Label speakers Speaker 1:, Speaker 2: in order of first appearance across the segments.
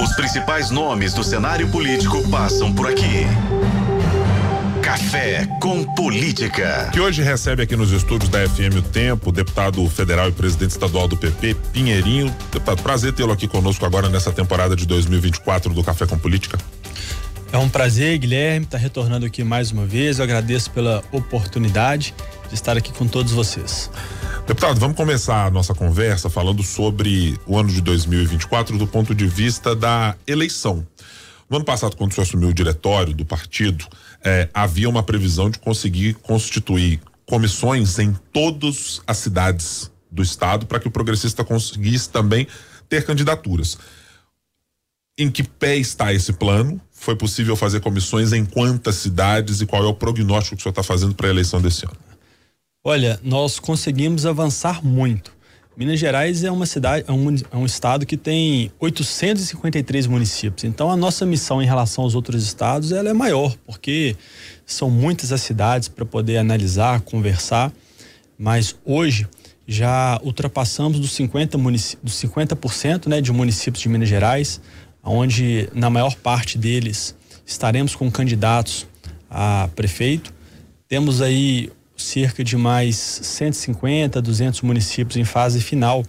Speaker 1: Os principais nomes do cenário político passam por aqui. Café com Política.
Speaker 2: Que hoje recebe aqui nos estúdios da FM o Tempo, deputado federal e presidente estadual do PP, Pinheirinho. Deputado, prazer tê-lo aqui conosco agora nessa temporada de 2024 do Café com Política.
Speaker 3: É um prazer, Guilherme, estar tá retornando aqui mais uma vez. Eu agradeço pela oportunidade de estar aqui com todos vocês.
Speaker 2: Deputado, vamos começar a nossa conversa falando sobre o ano de 2024 do ponto de vista da eleição. No ano passado, quando o senhor assumiu o diretório do partido, eh, havia uma previsão de conseguir constituir comissões em todas as cidades do estado para que o progressista conseguisse também ter candidaturas. Em que pé está esse plano? Foi possível fazer comissões em quantas cidades e qual é o prognóstico que o senhor está fazendo para a eleição desse ano?
Speaker 3: Olha, nós conseguimos avançar muito. Minas Gerais é uma cidade, é um, é um, estado que tem 853 municípios. Então a nossa missão em relação aos outros estados ela é maior, porque são muitas as cidades para poder analisar, conversar. Mas hoje já ultrapassamos dos 50 dos 50% né, de municípios de Minas Gerais, onde na maior parte deles estaremos com candidatos a prefeito. Temos aí cerca de mais 150, 200 municípios em fase final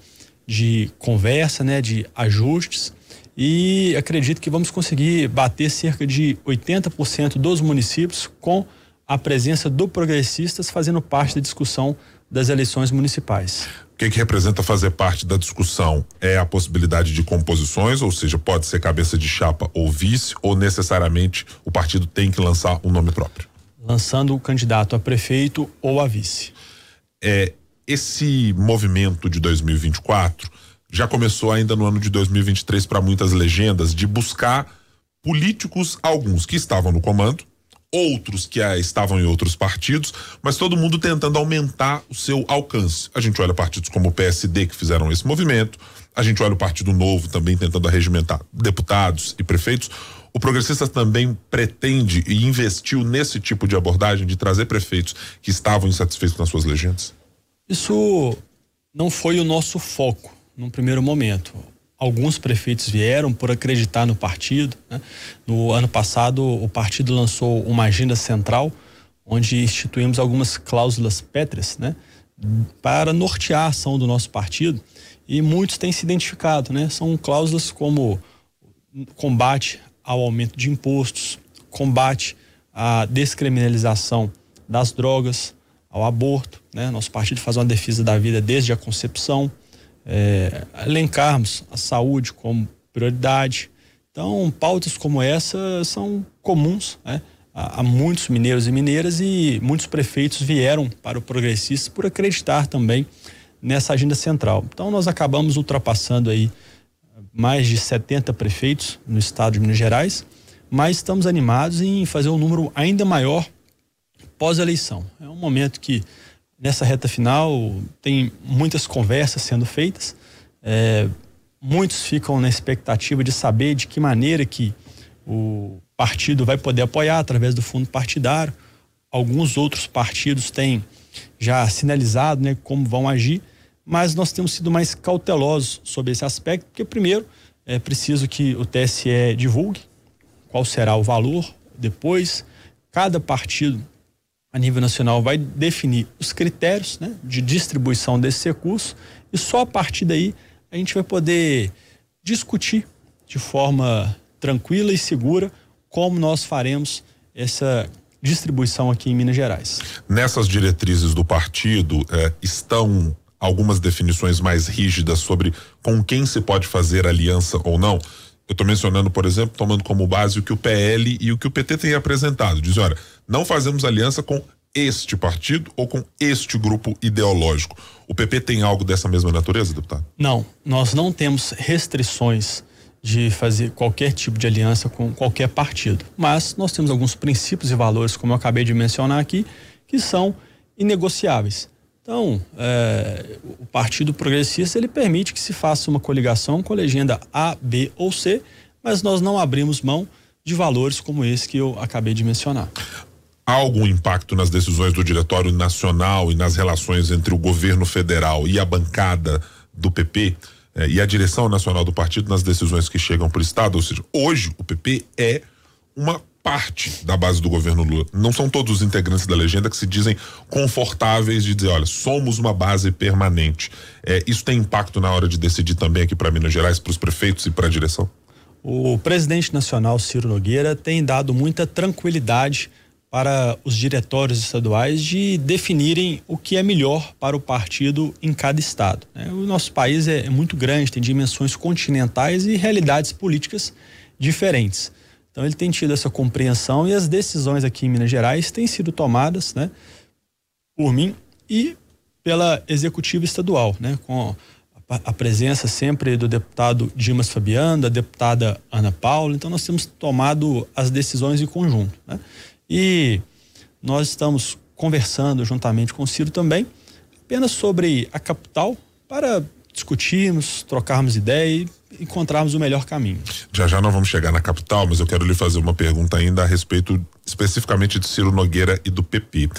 Speaker 3: de conversa, né, de ajustes. E acredito que vamos conseguir bater cerca de 80% dos municípios com a presença do Progressistas fazendo parte da discussão das eleições municipais.
Speaker 2: O que, que representa fazer parte da discussão? É a possibilidade de composições, ou seja, pode ser cabeça de chapa ou vice, ou necessariamente o partido tem que lançar um nome próprio?
Speaker 3: Lançando o candidato a prefeito ou a vice.
Speaker 2: É, esse movimento de 2024 já começou ainda no ano de 2023 para muitas legendas de buscar políticos, alguns que estavam no comando, outros que estavam em outros partidos, mas todo mundo tentando aumentar o seu alcance. A gente olha partidos como o PSD que fizeram esse movimento, a gente olha o Partido Novo também tentando arregimentar deputados e prefeitos. O Progressista também pretende e investiu nesse tipo de abordagem de trazer prefeitos que estavam insatisfeitos nas suas legendas?
Speaker 3: Isso não foi o nosso foco num primeiro momento. Alguns prefeitos vieram por acreditar no partido. Né? No ano passado, o partido lançou uma agenda central, onde instituímos algumas cláusulas pétreas, né? para nortear a ação do nosso partido. E muitos têm se identificado, né? São cláusulas como combate ao aumento de impostos, combate à descriminalização das drogas, ao aborto. Né? Nosso partido faz uma defesa da vida desde a concepção, é, elencarmos a saúde como prioridade. Então, pautas como essa são comuns né? a, a, muitos mineiros e mineiras e muitos prefeitos vieram para o Progressista por acreditar também nessa agenda central. Então, nós acabamos ultrapassando aí mais de 70 prefeitos no estado de Minas Gerais, mas estamos animados em fazer um número ainda maior pós-eleição. É um momento que, nessa reta final, tem muitas conversas sendo feitas, é, muitos ficam na expectativa de saber de que maneira que o partido vai poder apoiar através do fundo partidário. Alguns outros partidos têm já sinalizado né, como vão agir mas nós temos sido mais cautelosos sobre esse aspecto, porque primeiro é preciso que o TSE divulgue qual será o valor, depois cada partido a nível nacional vai definir os critérios né, de distribuição desse recurso e só a partir daí a gente vai poder discutir de forma tranquila e segura como nós faremos essa distribuição aqui em Minas Gerais.
Speaker 2: Nessas diretrizes do partido eh, estão algumas definições mais rígidas sobre com quem se pode fazer aliança ou não. Eu estou mencionando, por exemplo, tomando como base o que o PL e o que o PT tem apresentado. Dizem, olha, não fazemos aliança com este partido ou com este grupo ideológico. O PP tem algo dessa mesma natureza, deputado?
Speaker 3: Não, nós não temos restrições de fazer qualquer tipo de aliança com qualquer partido, mas nós temos alguns princípios e valores, como eu acabei de mencionar aqui, que são inegociáveis. Então, é, o Partido Progressista ele permite que se faça uma coligação com a legenda A, B ou C, mas nós não abrimos mão de valores como esse que eu acabei de mencionar.
Speaker 2: Há algum impacto nas decisões do Diretório Nacional e nas relações entre o governo federal e a bancada do PP? é, e a direção nacional do partido nas decisões que chegam para o Estado. Ou seja, hoje o PP é uma parte da base do governo Lula. Não são todos os integrantes da legenda que se dizem confortáveis de dizer, olha, somos uma base permanente. É, isso tem impacto na hora de decidir também aqui para Minas Gerais, para os prefeitos e para a direção?
Speaker 3: O presidente nacional Ciro Nogueira tem dado muita tranquilidade para os diretórios estaduais de definirem o que é melhor para o partido em cada estado. Né? O nosso país é muito grande, tem dimensões continentais e realidades políticas diferentes. Então ele tem tido essa compreensão e as decisões aqui em Minas Gerais têm sido tomadas, né, por mim e pela executiva estadual, né, com a, presença sempre do deputado Dimas Fabiano, da deputada Ana Paula. Então nós temos tomado as decisões em conjunto, né? E nós estamos conversando juntamente com o Ciro também apenas sobre a capital para discutirmos, trocarmos ideia e encontrarmos o melhor caminho.
Speaker 2: Já já nós vamos chegar na capital, mas eu quero lhe fazer uma pergunta ainda a respeito especificamente de Ciro Nogueira e do PP.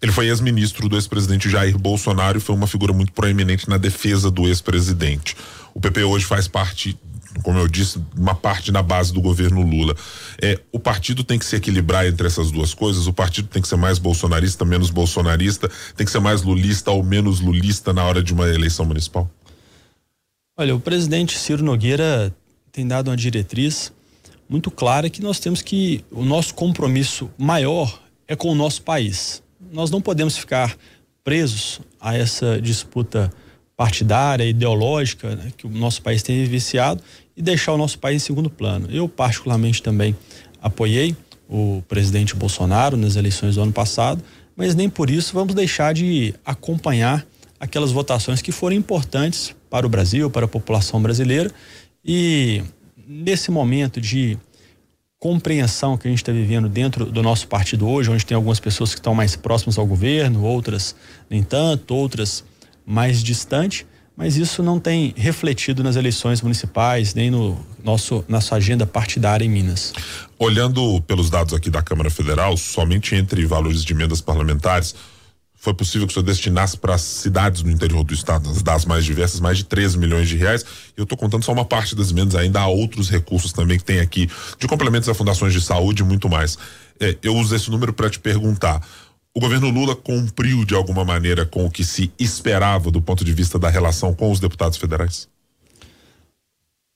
Speaker 2: Ele foi ex-ministro do ex-presidente Jair Bolsonaro e foi uma figura muito proeminente na defesa do ex-presidente. O PP hoje faz parte como eu disse, uma parte na base do governo Lula. É, o partido tem que se equilibrar entre essas duas coisas. O partido tem que ser mais bolsonarista, menos bolsonarista, tem que ser mais lulista ou menos lulista na hora de uma eleição municipal.
Speaker 3: Olha, o presidente Ciro Nogueira tem dado uma diretriz muito clara que nós temos que o nosso compromisso maior é com o nosso país. Nós não podemos ficar presos a essa disputa partidária, ideológica né, que o nosso país tem viciado e deixar o nosso país em segundo plano. Eu, particularmente, também apoiei o presidente Bolsonaro nas eleições do ano passado, mas nem por isso vamos deixar de acompanhar aquelas votações que foram importantes para o Brasil, para a população brasileira. E nesse momento de compreensão que a gente está vivendo dentro do nosso partido hoje, onde tem algumas pessoas que estão mais próximas ao governo, outras nem tanto, outras mais distante, mas isso não tem refletido nas eleições municipais, nem no nosso nossa agenda partidária em Minas.
Speaker 2: Olhando pelos dados aqui da Câmara Federal, somente entre valores de emendas parlamentares, foi possível que o senhor destinasse para as cidades no interior do estado, das mais diversas, mais de 13 milhões de reais. Eu estou contando só uma parte das emendas, ainda há outros recursos também que tem aqui, de complementos a fundações de saúde e muito mais. É, eu uso esse número para te perguntar o governo Lula cumpriu de alguma maneira com o que se esperava do ponto de vista da relação com os deputados federais?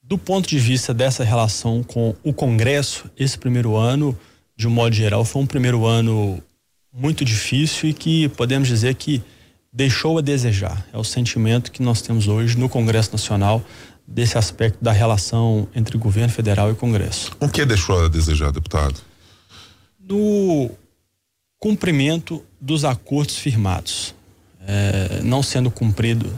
Speaker 3: Do ponto de vista dessa relação com o Congresso, esse primeiro ano, de um modo geral, foi um primeiro ano muito difícil e que podemos dizer que deixou a desejar. É o sentimento que nós temos hoje no Congresso Nacional desse aspecto da relação entre governo federal e Congresso.
Speaker 2: O que deixou a desejar, deputado?
Speaker 3: No cumprimento dos acordos firmados, é, não sendo cumprido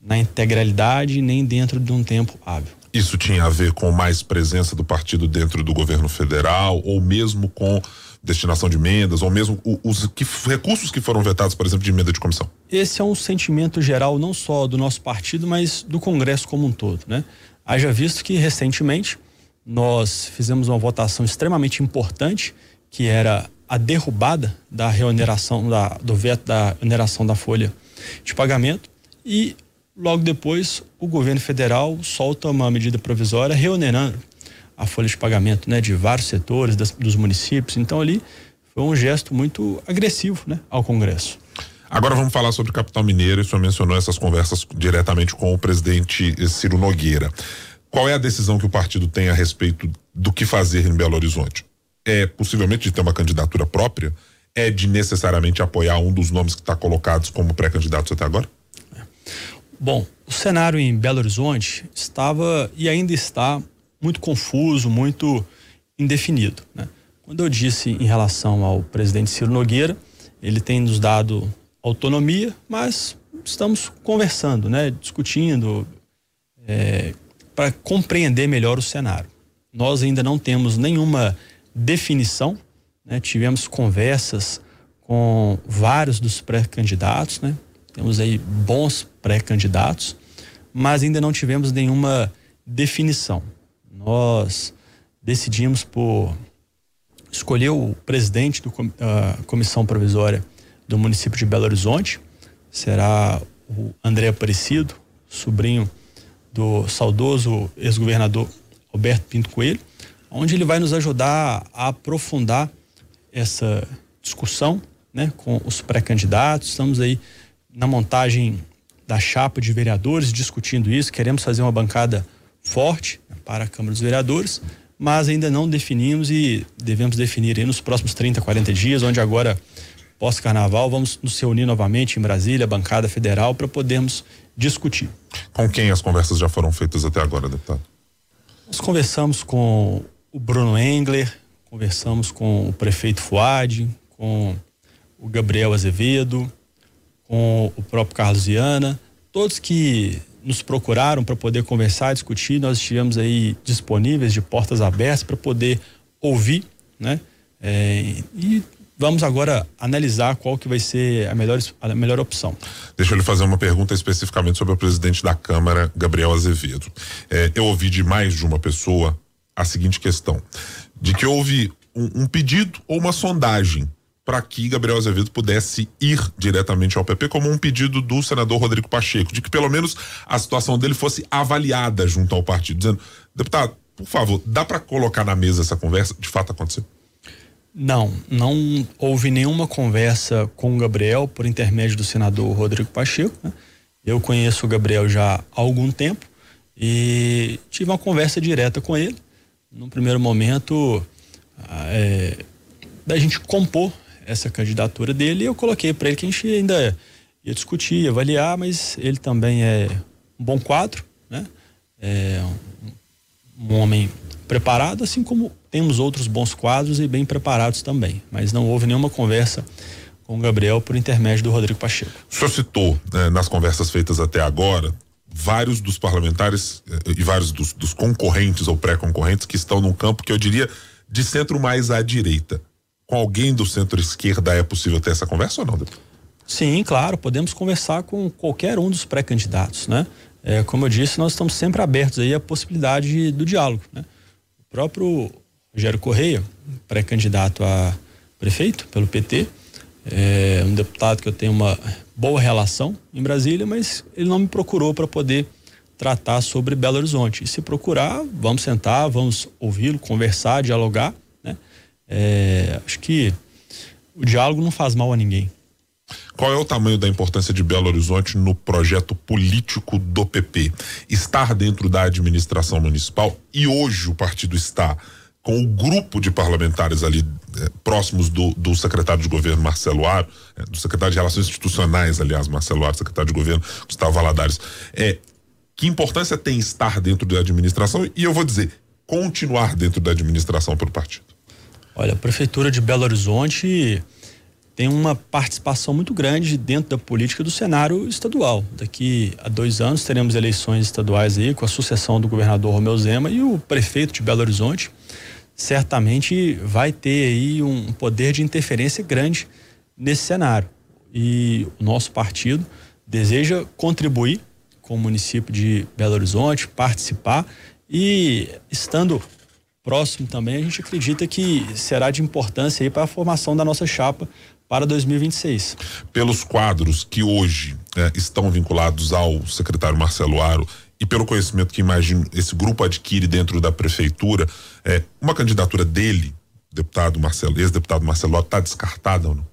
Speaker 3: na integralidade nem dentro de um tempo hábil.
Speaker 2: Isso tinha a ver com mais presença do partido dentro do governo federal ou mesmo com destinação de emendas ou mesmo os que, recursos que foram vetados, por exemplo, de emenda de comissão?
Speaker 3: Esse é um sentimento geral não só do nosso partido, mas do Congresso como um todo, né? Haja visto que recentemente nós fizemos uma votação extremamente importante, que era a derrubada da reoneração da, do veto da oneração da folha de pagamento e logo depois o governo federal solta uma medida provisória reonerando a folha de pagamento, né, de vários setores das, dos municípios. Então ali foi um gesto muito agressivo, né, ao Congresso.
Speaker 2: Agora vamos falar sobre capital mineiro. O senhor mencionou essas conversas diretamente com o presidente Ciro Nogueira. Qual é a decisão que o partido tem a respeito do que fazer em Belo Horizonte? é possivelmente de ter uma candidatura própria, é de necessariamente apoiar um dos nomes que está colocados como pré-candidatos até agora?
Speaker 3: Bom, o cenário em Belo Horizonte estava e ainda está muito confuso, muito indefinido. Né? Quando eu disse em relação ao presidente Ciro Nogueira, ele tem nos dado autonomia, mas estamos conversando, né? discutindo é, para compreender melhor o cenário. Nós ainda não temos nenhuma definição, né? tivemos conversas com vários dos pré-candidatos, né? temos aí bons pré-candidatos, mas ainda não tivemos nenhuma definição. Nós decidimos por escolher o presidente da comissão provisória do município de Belo Horizonte, será o André Aparecido, sobrinho do saudoso ex-governador Alberto Pinto Coelho, onde ele vai nos ajudar a aprofundar essa discussão né, com os pré-candidatos. Estamos aí na montagem da chapa de vereadores discutindo isso. Queremos fazer uma bancada forte para a Câmara dos Vereadores, mas ainda não definimos e devemos definir nos próximos 30, 40 dias, onde agora, pós-carnaval, vamos nos reunir novamente em Brasília, bancada federal, para podermos discutir.
Speaker 2: Com quem as conversas já foram feitas até agora, deputado?
Speaker 3: Nós conversamos com o Bruno Engler, conversamos com o prefeito Fuad, com o Gabriel Azevedo, com o próprio Carlos Viana, todos que nos procuraram para poder conversar, discutir, nós estivemos aí disponíveis, de portas abertas para poder ouvir, né? É, e vamos agora analisar qual que vai ser a melhor, a melhor opção.
Speaker 2: Deixa eu lhe fazer uma pergunta especificamente sobre o presidente da Câmara, Gabriel Azevedo. É, eu ouvi de mais de uma pessoa a seguinte questão: de que houve um, um pedido ou uma sondagem para que Gabriel Azevedo pudesse ir diretamente ao PP, como um pedido do senador Rodrigo Pacheco, de que pelo menos a situação dele fosse avaliada junto ao partido, dizendo, deputado, por favor, dá para colocar na mesa essa conversa? De fato aconteceu?
Speaker 3: Não, não houve nenhuma conversa com o Gabriel por intermédio do senador Rodrigo Pacheco. Né? Eu conheço o Gabriel já há algum tempo e tive uma conversa direta com ele. No primeiro momento, é, da gente compor essa candidatura dele e eu coloquei para ele que a gente ainda ia discutir, avaliar, mas ele também é um bom quadro, né? É um, um homem preparado, assim como temos outros bons quadros e bem preparados também. Mas não houve nenhuma conversa com o Gabriel por intermédio do Rodrigo Pacheco.
Speaker 2: O senhor citou né, nas conversas feitas até agora vários dos parlamentares eh, e vários dos, dos concorrentes ou pré-concorrentes que estão num campo que eu diria de centro mais à direita com alguém do centro-esquerda é possível ter essa conversa ou não, deputado?
Speaker 3: Sim, claro, podemos conversar com qualquer um dos pré-candidatos, né? É, como eu disse, nós estamos sempre abertos aí à possibilidade do diálogo, né? O próprio Rogério Correia, pré-candidato a prefeito pelo PT, é um deputado que eu tenho uma boa relação em Brasília, mas ele não me procurou para poder tratar sobre Belo Horizonte. E se procurar, vamos sentar, vamos ouvi-lo, conversar, dialogar é, acho que o diálogo não faz mal a ninguém.
Speaker 2: Qual é o tamanho da importância de Belo Horizonte no projeto político do PP? Estar dentro da administração municipal e hoje o partido está com o grupo de parlamentares ali é, próximos do, do, secretário de governo Marcelo Aro, é, do secretário de Relações Institucionais, aliás, Marcelo Aro, secretário de governo Gustavo Valadares. É, que importância tem estar dentro da administração e eu vou dizer, continuar dentro da administração pelo partido?
Speaker 3: Olha, a Prefeitura de Belo Horizonte tem uma participação muito grande dentro da política do cenário estadual. Daqui a dois anos teremos eleições estaduais aí com a sucessão do governador Romeu Zema e o prefeito de Belo Horizonte certamente vai ter aí um poder de interferência grande nesse cenário. E o nosso partido deseja contribuir com o município de Belo Horizonte, participar e estando próximo também, a gente acredita que será de importância aí para a formação da nossa chapa para 2026.
Speaker 2: Pelos quadros que hoje é, estão vinculados ao secretário Marcelo Aro e pelo conhecimento que imagino esse grupo adquire dentro da prefeitura, é, uma candidatura dele, deputado Marcelo, ex-deputado Marcelo, está descartada ou não?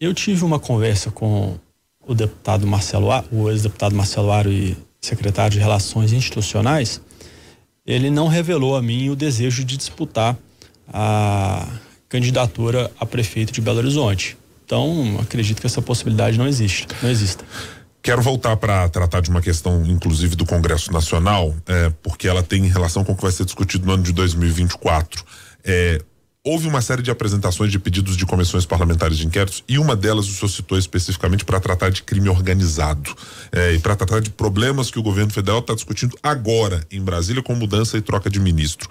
Speaker 3: Eu tive uma conversa com o deputado Marcelo, o ex-deputado Marcelo Aro e secretário de Relações Institucionais ele não revelou a mim o desejo de disputar a candidatura a prefeito de Belo Horizonte. Então, acredito que essa possibilidade não existe, não exista.
Speaker 2: Quero voltar para tratar de uma questão, inclusive, do Congresso Nacional, é, porque ela tem relação com o que vai ser discutido no ano de 2024. É, houve uma série de apresentações de pedidos de comissões parlamentares de inquéritos e uma delas o senhor citou especificamente para tratar de crime organizado é, e para tratar de problemas que o governo federal está discutindo agora em Brasília com mudança e troca de ministro.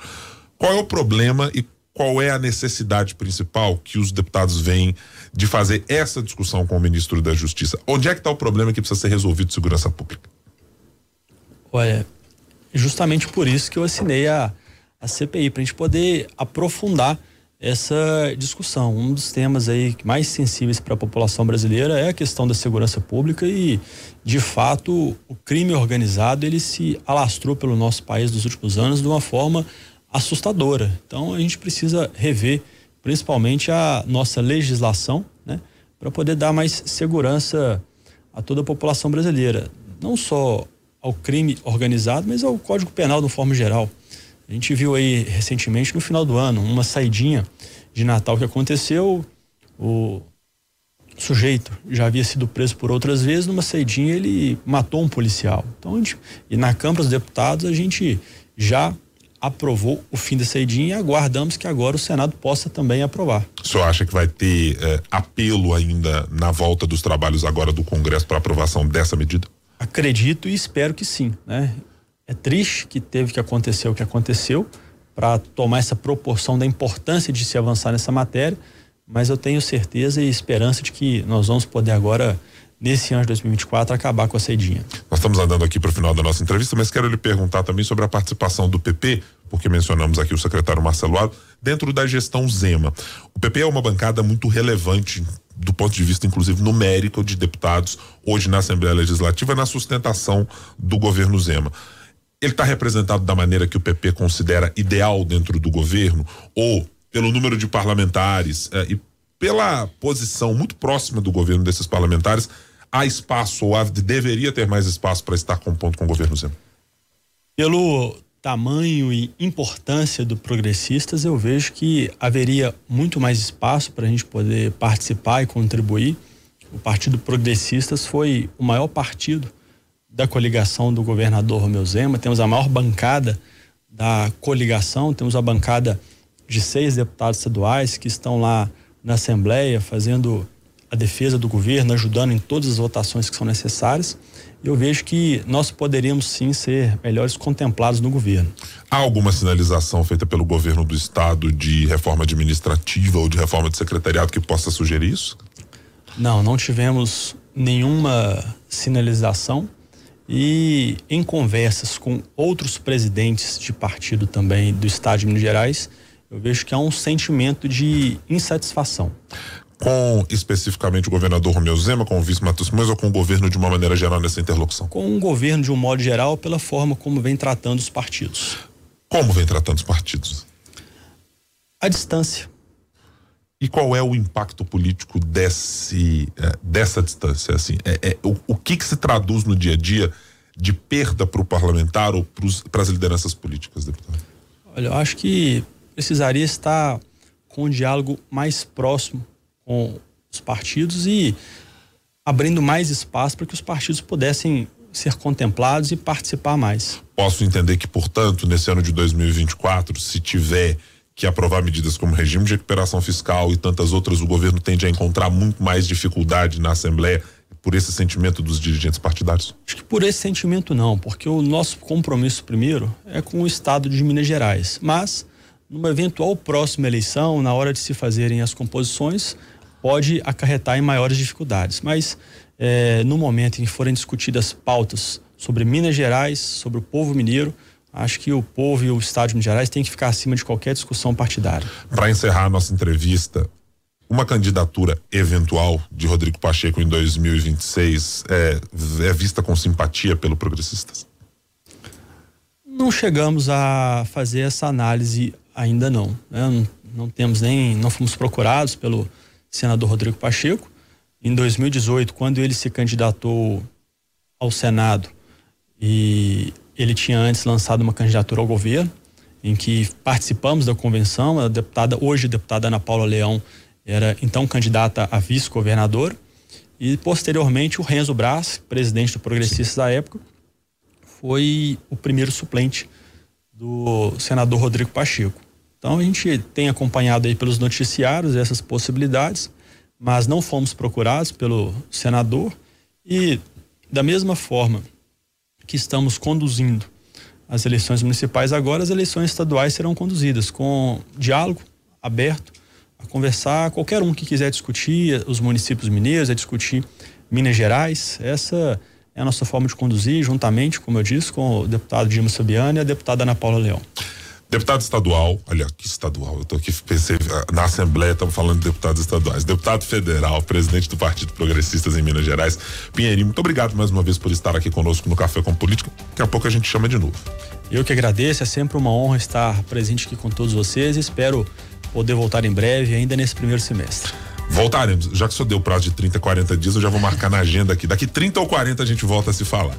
Speaker 2: Qual é o problema e qual é a necessidade principal que os deputados veem de fazer essa discussão com o ministro da Justiça? Onde é que está o problema que precisa ser resolvido de segurança pública?
Speaker 3: Olha, justamente por isso que eu assinei a, a CPI, para a gente poder aprofundar essa discussão. Um dos temas aí mais sensíveis para a população brasileira é a questão da segurança pública e, de fato, o crime organizado ele se alastrou pelo nosso país nos últimos anos de uma forma assustadora. Então, a gente precisa rever, principalmente a nossa legislação, né, para poder dar mais segurança a toda a população brasileira, não só ao crime organizado, mas ao Código Penal de forma geral. A gente viu aí recentemente, no final do ano, uma saidinha de Natal que aconteceu. O sujeito já havia sido preso por outras vezes, numa saidinha ele matou um policial. Então, gente, e na Câmara dos Deputados a gente já aprovou o fim da saidinha e aguardamos que agora o Senado possa também aprovar.
Speaker 2: O senhor acha que vai ter eh, apelo ainda na volta dos trabalhos agora do Congresso para aprovação dessa medida?
Speaker 3: Acredito e espero que sim, né? É triste que teve que acontecer o que aconteceu para tomar essa proporção da importância de se avançar nessa matéria, mas eu tenho certeza e esperança de que nós vamos poder agora nesse ano de 2024 acabar com a cedinha.
Speaker 2: Nós estamos andando aqui para o final da nossa entrevista, mas quero lhe perguntar também sobre a participação do PP, porque mencionamos aqui o secretário Marcelo Ado, dentro da gestão Zema. O PP é uma bancada muito relevante do ponto de vista, inclusive, numérico de deputados hoje na Assembleia Legislativa na sustentação do governo Zema ele está representado da maneira que o PP considera ideal dentro do governo, ou pelo número de parlamentares eh, e pela posição muito próxima do governo desses parlamentares, há espaço ou há, deveria ter mais espaço para estar compondo com o governo Zema?
Speaker 3: Pelo tamanho e importância do Progressistas, eu vejo que haveria muito mais espaço para a gente poder participar e contribuir. O Partido Progressistas foi o maior partido da coligação do governador Romeu Zema, temos a maior bancada da coligação, temos a bancada de seis deputados estaduais que estão lá na Assembleia fazendo a defesa do governo, ajudando em todas as votações que são necessárias. Eu vejo que nós poderíamos sim ser melhores contemplados no governo.
Speaker 2: Há alguma sinalização feita pelo governo do estado de reforma administrativa ou de reforma de secretariado que possa sugerir isso?
Speaker 3: Não, não tivemos nenhuma sinalização. E em conversas com outros presidentes de partido também do estado de Minas Gerais, eu vejo que há um sentimento de insatisfação.
Speaker 2: Com especificamente o governador Romeu Zema, com o vice Matos Simões ou com o governo de uma maneira geral nessa interlocução?
Speaker 3: Com o governo de um modo geral, pela forma como vem tratando os partidos.
Speaker 2: Como vem tratando os partidos?
Speaker 3: A distância.
Speaker 2: E qual é o impacto político desse, é, dessa distância? Assim, é, é o, o que, que se traduz no dia a dia de perda para o parlamentar ou para as lideranças políticas, deputado?
Speaker 3: Olha, eu acho que precisaria estar com um diálogo mais próximo com os partidos e abrindo mais espaço para que os partidos pudessem ser contemplados e participar mais.
Speaker 2: Posso entender que, portanto, nesse ano de 2024, se tiver que aprovar medidas como regime de recuperação fiscal e tantas outras, o governo tende a encontrar muito mais dificuldade na Assembleia por esse sentimento dos dirigentes partidários?
Speaker 3: Acho que por esse sentimento não, porque o nosso compromisso primeiro é com o Estado de Minas Gerais. Mas, numa eventual próxima eleição, na hora de se fazerem as composições, pode acarretar em maiores dificuldades. Mas, é, no momento em que forem discutidas pautas sobre Minas Gerais, sobre o povo mineiro, Acho que o povo e o Estado de Minas Gerais têm que ficar acima de qualquer discussão partidária.
Speaker 2: Para encerrar a nossa entrevista, uma candidatura eventual de Rodrigo Pacheco em 2026 é, é vista com simpatia pelo Progressistas?
Speaker 3: Não chegamos a fazer essa análise ainda não. Né? Não, não temos nem, não fomos procurados pelo senador Rodrigo Pacheco. Em 2018, quando ele se candidatou ao Senado e ele tinha antes lançado uma candidatura ao governo, em que participamos da convenção. A deputada, hoje a deputada Ana Paula Leão, era então candidata a vice-governador. E posteriormente o Renzo Brás, presidente do Progressistas da época, foi o primeiro suplente do senador Rodrigo Pacheco. Então a gente tem acompanhado aí pelos noticiários essas possibilidades, mas não fomos procurados pelo senador e da mesma forma que estamos conduzindo as eleições municipais, agora as eleições estaduais serão conduzidas com diálogo aberto a conversar, qualquer um que quiser discutir os municípios mineiros, a discutir Minas Gerais. Essa é a nossa forma de conduzir, juntamente, como eu disse, com o deputado Dima Sabiani e a deputada Ana Paula Leão.
Speaker 2: Deputado estadual, olha que estadual, eu tô aqui, pensei, ah, na Assembleia estamos falando de deputados estaduais. Deputado federal, presidente do Partido Progressistas em Minas Gerais, Pinheirinho, muito obrigado mais uma vez por estar aqui conosco no Café com Política. Daqui a pouco a gente chama de novo.
Speaker 3: Eu que agradeço, é sempre uma honra estar presente aqui com todos vocês espero poder voltar em breve, ainda nesse primeiro semestre.
Speaker 2: Voltaremos, já que só deu prazo de 30, 40 dias, eu já vou marcar na agenda aqui. Daqui 30 ou 40 a gente volta a se falar.